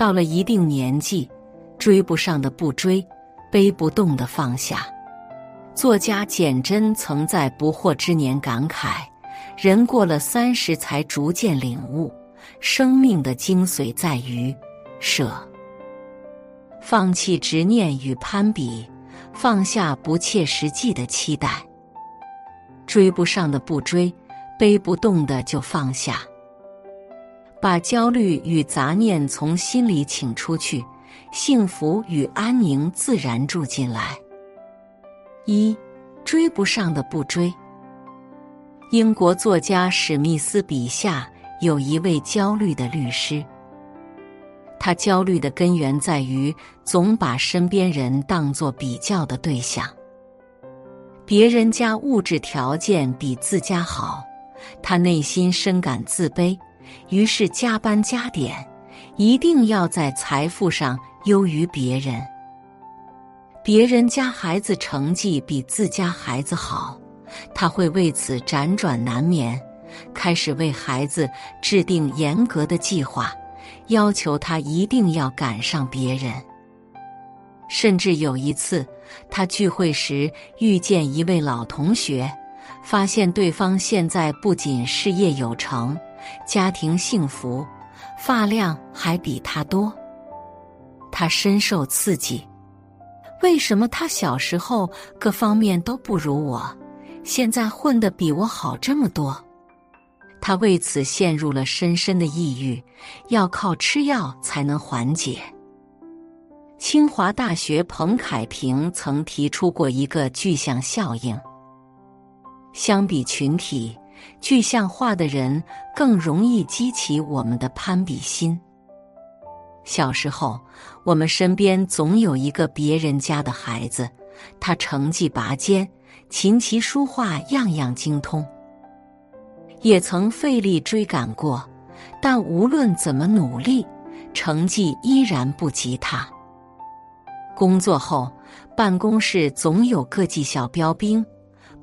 到了一定年纪，追不上的不追，背不动的放下。作家简真曾在不惑之年感慨：人过了三十，才逐渐领悟，生命的精髓在于舍，放弃执念与攀比，放下不切实际的期待。追不上的不追，背不动的就放下。把焦虑与杂念从心里请出去，幸福与安宁自然住进来。一追不上的不追。英国作家史密斯笔下有一位焦虑的律师，他焦虑的根源在于总把身边人当作比较的对象，别人家物质条件比自家好，他内心深感自卑。于是加班加点，一定要在财富上优于别人。别人家孩子成绩比自家孩子好，他会为此辗转难眠，开始为孩子制定严格的计划，要求他一定要赶上别人。甚至有一次，他聚会时遇见一位老同学，发现对方现在不仅事业有成。家庭幸福，发量还比他多，他深受刺激。为什么他小时候各方面都不如我，现在混得比我好这么多？他为此陷入了深深的抑郁，要靠吃药才能缓解。清华大学彭凯平曾提出过一个具象效应，相比群体。具象化的人更容易激起我们的攀比心。小时候，我们身边总有一个别人家的孩子，他成绩拔尖，琴棋书画样样精通。也曾费力追赶过，但无论怎么努力，成绩依然不及他。工作后，办公室总有各绩小标兵。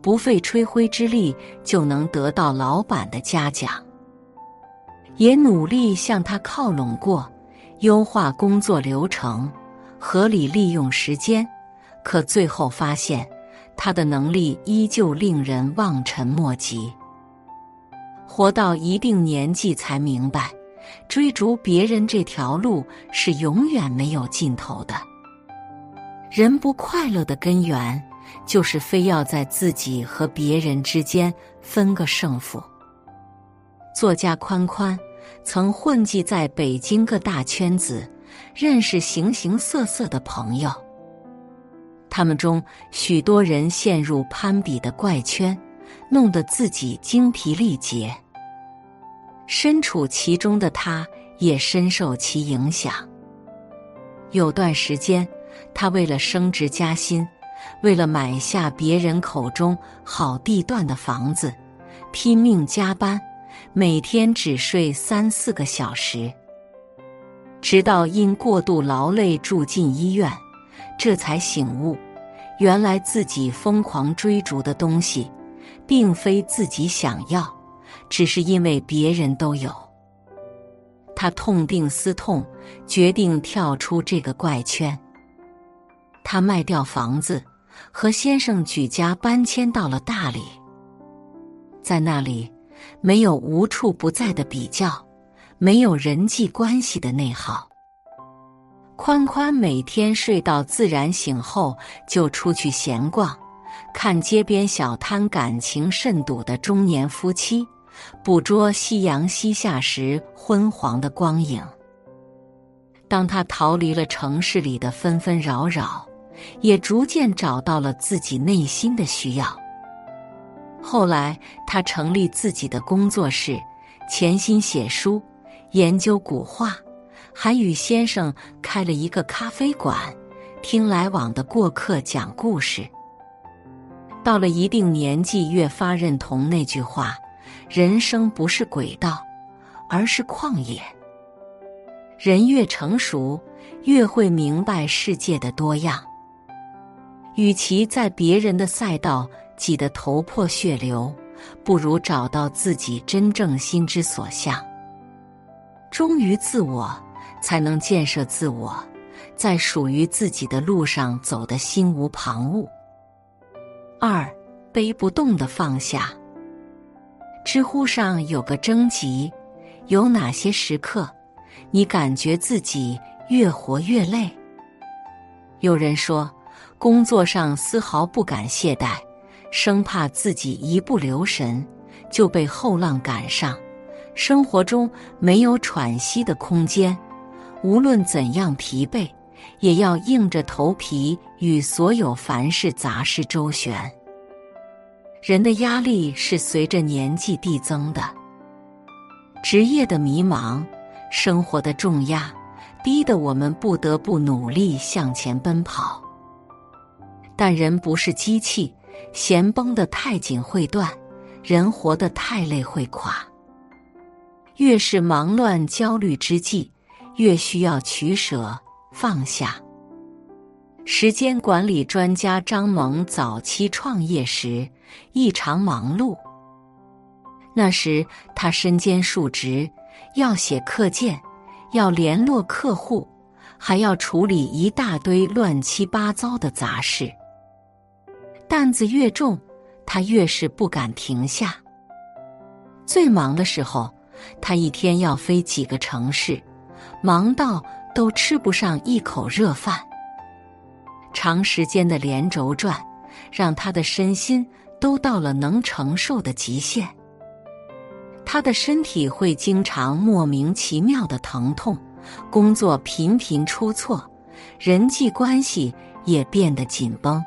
不费吹灰之力就能得到老板的嘉奖，也努力向他靠拢过，优化工作流程，合理利用时间，可最后发现他的能力依旧令人望尘莫及。活到一定年纪才明白，追逐别人这条路是永远没有尽头的。人不快乐的根源。就是非要在自己和别人之间分个胜负。作家宽宽曾混迹在北京各大圈子，认识形形色色的朋友。他们中许多人陷入攀比的怪圈，弄得自己精疲力竭。身处其中的他，也深受其影响。有段时间，他为了升职加薪。为了买下别人口中好地段的房子，拼命加班，每天只睡三四个小时，直到因过度劳累住进医院，这才醒悟，原来自己疯狂追逐的东西，并非自己想要，只是因为别人都有。他痛定思痛，决定跳出这个怪圈。他卖掉房子。和先生举家搬迁到了大理，在那里没有无处不在的比较，没有人际关系的内耗。宽宽每天睡到自然醒后就出去闲逛，看街边小摊感情甚笃的中年夫妻，捕捉夕阳西下时昏黄的光影。当他逃离了城市里的纷纷扰扰。也逐渐找到了自己内心的需要。后来，他成立自己的工作室，潜心写书、研究古画，还与先生开了一个咖啡馆，听来往的过客讲故事。到了一定年纪，越发认同那句话：人生不是轨道，而是旷野。人越成熟，越会明白世界的多样。与其在别人的赛道挤得头破血流，不如找到自己真正心之所向，忠于自我，才能建设自我，在属于自己的路上走得心无旁骛。二，背不动的放下。知乎上有个征集：有哪些时刻，你感觉自己越活越累？有人说，工作上丝毫不敢懈怠，生怕自己一不留神就被后浪赶上；生活中没有喘息的空间，无论怎样疲惫，也要硬着头皮与所有凡事杂事周旋。人的压力是随着年纪递增的，职业的迷茫，生活的重压，逼得我们不得不努力向前奔跑。但人不是机器，弦绷得太紧会断，人活得太累会垮。越是忙乱焦虑之际，越需要取舍放下。时间管理专家张萌早期创业时异常忙碌。那时他身兼数职，要写课件，要联络客户，还要处理一大堆乱七八糟的杂事。担子越重，他越是不敢停下。最忙的时候，他一天要飞几个城市，忙到都吃不上一口热饭。长时间的连轴转，让他的身心都到了能承受的极限。他的身体会经常莫名其妙的疼痛，工作频频出错，人际关系也变得紧绷。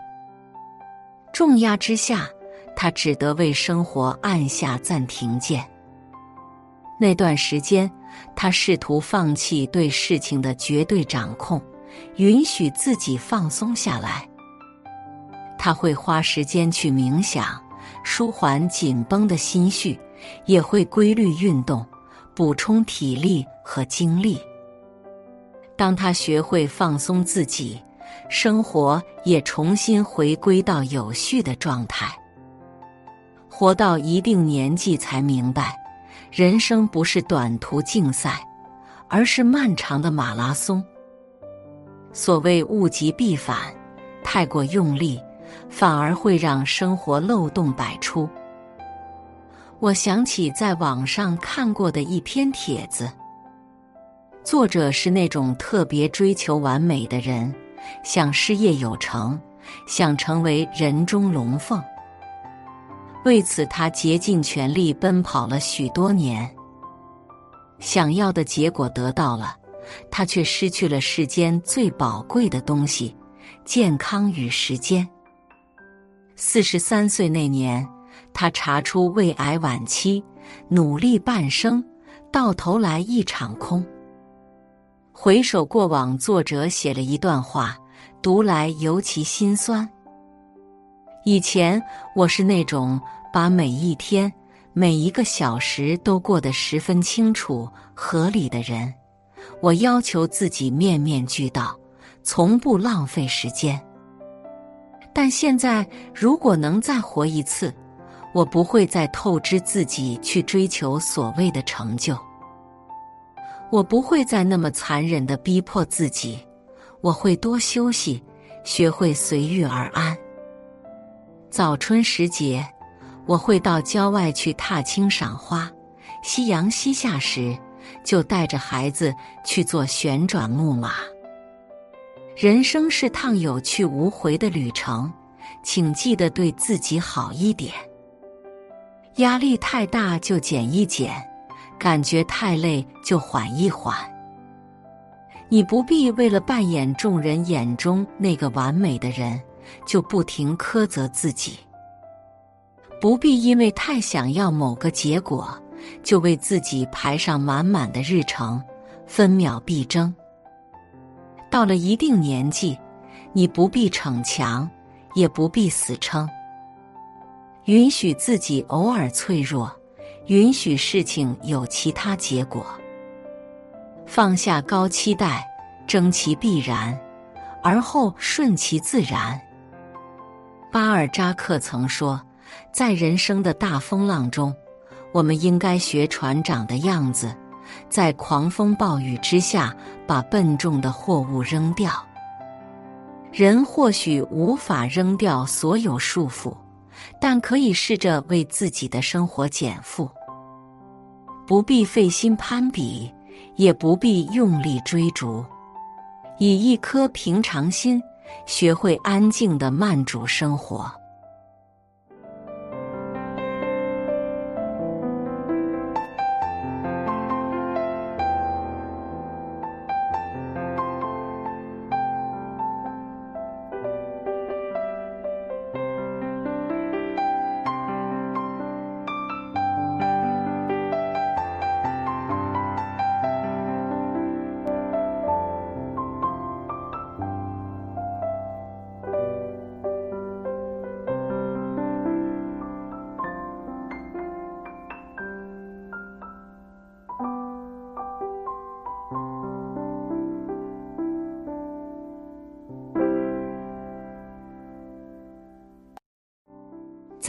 重压之下，他只得为生活按下暂停键。那段时间，他试图放弃对事情的绝对掌控。允许自己放松下来，他会花时间去冥想，舒缓紧绷的心绪，也会规律运动，补充体力和精力。当他学会放松自己，生活也重新回归到有序的状态。活到一定年纪，才明白，人生不是短途竞赛，而是漫长的马拉松。所谓物极必反，太过用力，反而会让生活漏洞百出。我想起在网上看过的一篇帖子，作者是那种特别追求完美的人，想事业有成，想成为人中龙凤。为此，他竭尽全力奔跑了许多年，想要的结果得到了。他却失去了世间最宝贵的东西——健康与时间。四十三岁那年，他查出胃癌晚期，努力半生，到头来一场空。回首过往，作者写了一段话，读来尤其心酸。以前我是那种把每一天、每一个小时都过得十分清楚、合理的人。我要求自己面面俱到，从不浪费时间。但现在，如果能再活一次，我不会再透支自己去追求所谓的成就。我不会再那么残忍的逼迫自己，我会多休息，学会随遇而安。早春时节，我会到郊外去踏青赏花。夕阳西下时。就带着孩子去做旋转木马。人生是趟有去无回的旅程，请记得对自己好一点。压力太大就减一减，感觉太累就缓一缓。你不必为了扮演众人眼中那个完美的人，就不停苛责自己。不必因为太想要某个结果。就为自己排上满满的日程，分秒必争。到了一定年纪，你不必逞强，也不必死撑，允许自己偶尔脆弱，允许事情有其他结果，放下高期待，争其必然，而后顺其自然。巴尔扎克曾说，在人生的大风浪中。我们应该学船长的样子，在狂风暴雨之下把笨重的货物扔掉。人或许无法扔掉所有束缚，但可以试着为自己的生活减负。不必费心攀比，也不必用力追逐，以一颗平常心，学会安静的慢煮生活。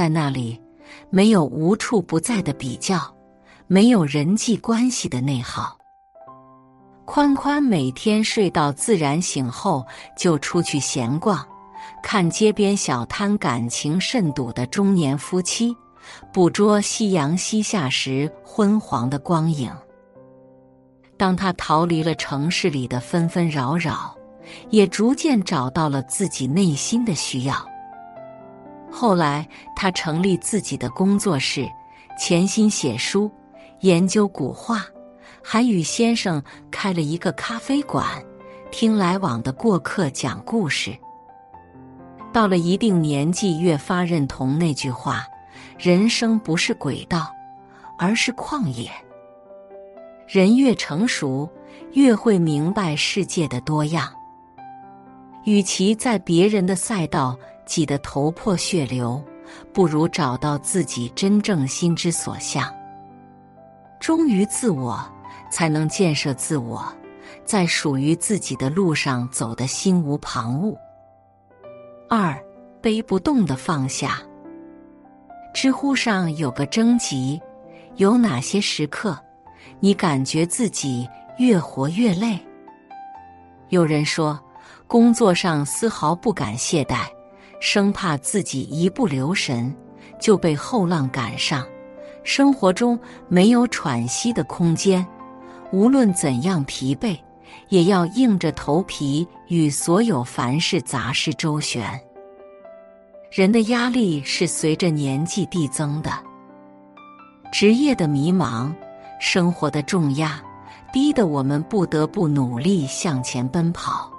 在那里，没有无处不在的比较，没有人际关系的内耗。宽宽每天睡到自然醒后，就出去闲逛，看街边小摊，感情甚笃的中年夫妻，捕捉夕阳西下时昏黄的光影。当他逃离了城市里的纷纷扰扰，也逐渐找到了自己内心的需要。后来，他成立自己的工作室，潜心写书，研究古画，还与先生开了一个咖啡馆，听来往的过客讲故事。到了一定年纪，越发认同那句话：人生不是轨道，而是旷野。人越成熟，越会明白世界的多样。与其在别人的赛道，挤得头破血流，不如找到自己真正心之所向。忠于自我，才能建设自我，在属于自己的路上走得心无旁骛。二背不动的放下。知乎上有个征集：有哪些时刻，你感觉自己越活越累？有人说，工作上丝毫不敢懈怠。生怕自己一不留神就被后浪赶上，生活中没有喘息的空间，无论怎样疲惫，也要硬着头皮与所有凡事杂事周旋。人的压力是随着年纪递增的，职业的迷茫，生活的重压，逼得我们不得不努力向前奔跑。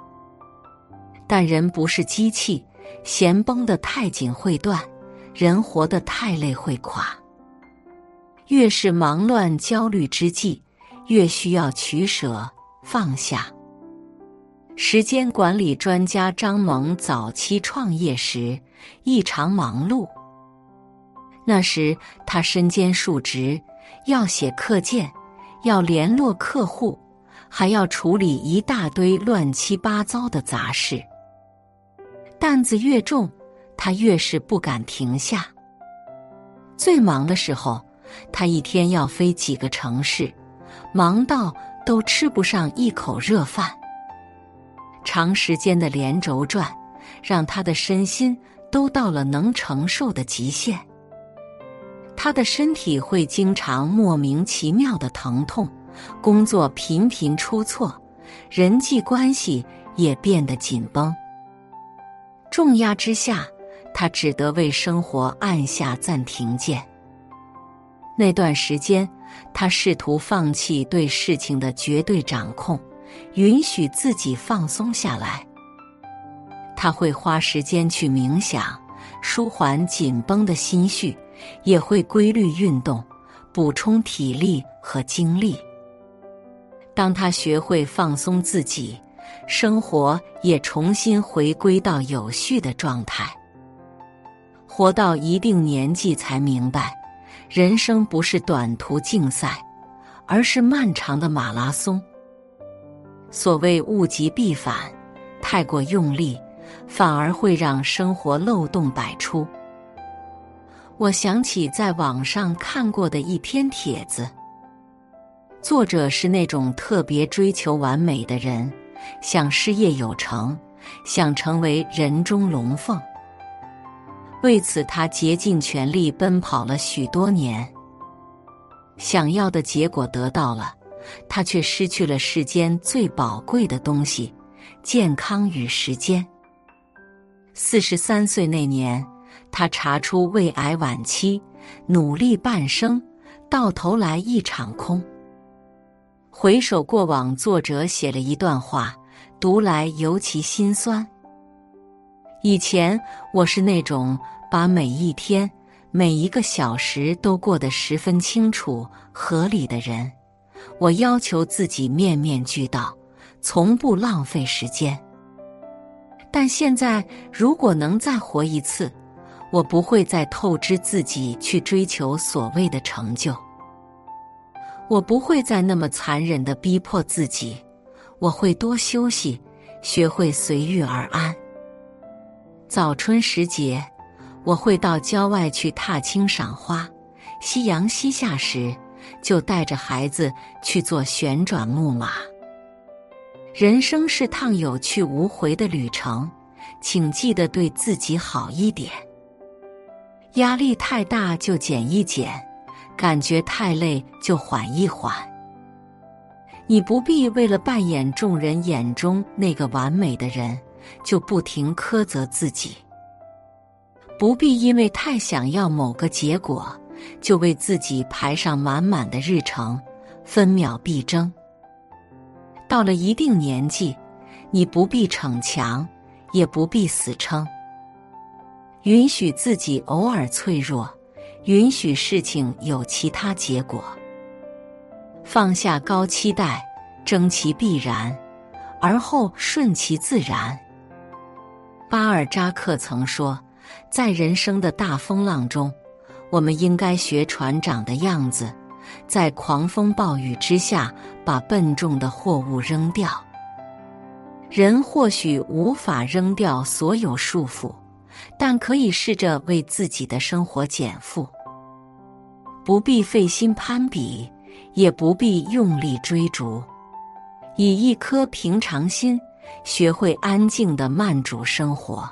但人不是机器。弦绷得太紧会断，人活得太累会垮。越是忙乱焦虑之际，越需要取舍放下。时间管理专家张萌早期创业时异常忙碌，那时他身兼数职，要写课件，要联络客户，还要处理一大堆乱七八糟的杂事。担子越重，他越是不敢停下。最忙的时候，他一天要飞几个城市，忙到都吃不上一口热饭。长时间的连轴转，让他的身心都到了能承受的极限。他的身体会经常莫名其妙的疼痛，工作频频出错，人际关系也变得紧绷。重压之下，他只得为生活按下暂停键。那段时间，他试图放弃对事情的绝对掌控，允许自己放松下来。他会花时间去冥想，舒缓紧绷的心绪，也会规律运动，补充体力和精力。当他学会放松自己。生活也重新回归到有序的状态。活到一定年纪，才明白，人生不是短途竞赛，而是漫长的马拉松。所谓物极必反，太过用力，反而会让生活漏洞百出。我想起在网上看过的一篇帖子：作者是那种特别追求完美的人，想事业有成，想成为人中龙凤。为此，他竭尽全力奔跑了许多年。想要的结果得到了，他却失去了世间最宝贵的东西——健康与时间。四十三岁那年，他查出胃癌晚期，努力半生，到头来一场空。回首过往，作者写了一段话，读来尤其心酸。以前我是那种把每一天、每一个小时都过得十分清楚、合理的人。我要求自己面面俱到，从不浪费时间。但现在，如果能再活一次，我不会再透支自己去追求所谓的成就。我不会再那么残忍的逼迫自己，我会多休息，学会随遇而安。早春时节，我会到郊外去踏青赏花；夕阳西下时，就带着孩子去坐旋转木马。人生是趟有去无回的旅程，请记得对自己好一点。压力太大就减一减。感觉太累就缓一缓。你不必为了扮演众人眼中那个完美的人，就不停苛责自己；不必因为太想要某个结果，就为自己排上满满的日程，分秒必争。到了一定年纪，你不必逞强，也不必死撑，允许自己偶尔脆弱。允许事情有其他结果，放下高期待，争其必然，而后顺其自然。巴尔扎克曾说，在人生的大风浪中，我们应该学船长的样子，在狂风暴雨之下把笨重的货物扔掉。人或许无法扔掉所有束缚。但可以试着为自己的生活减负，不必费心攀比，也不必用力追逐，以一颗平常心，学会安静的慢煮生活。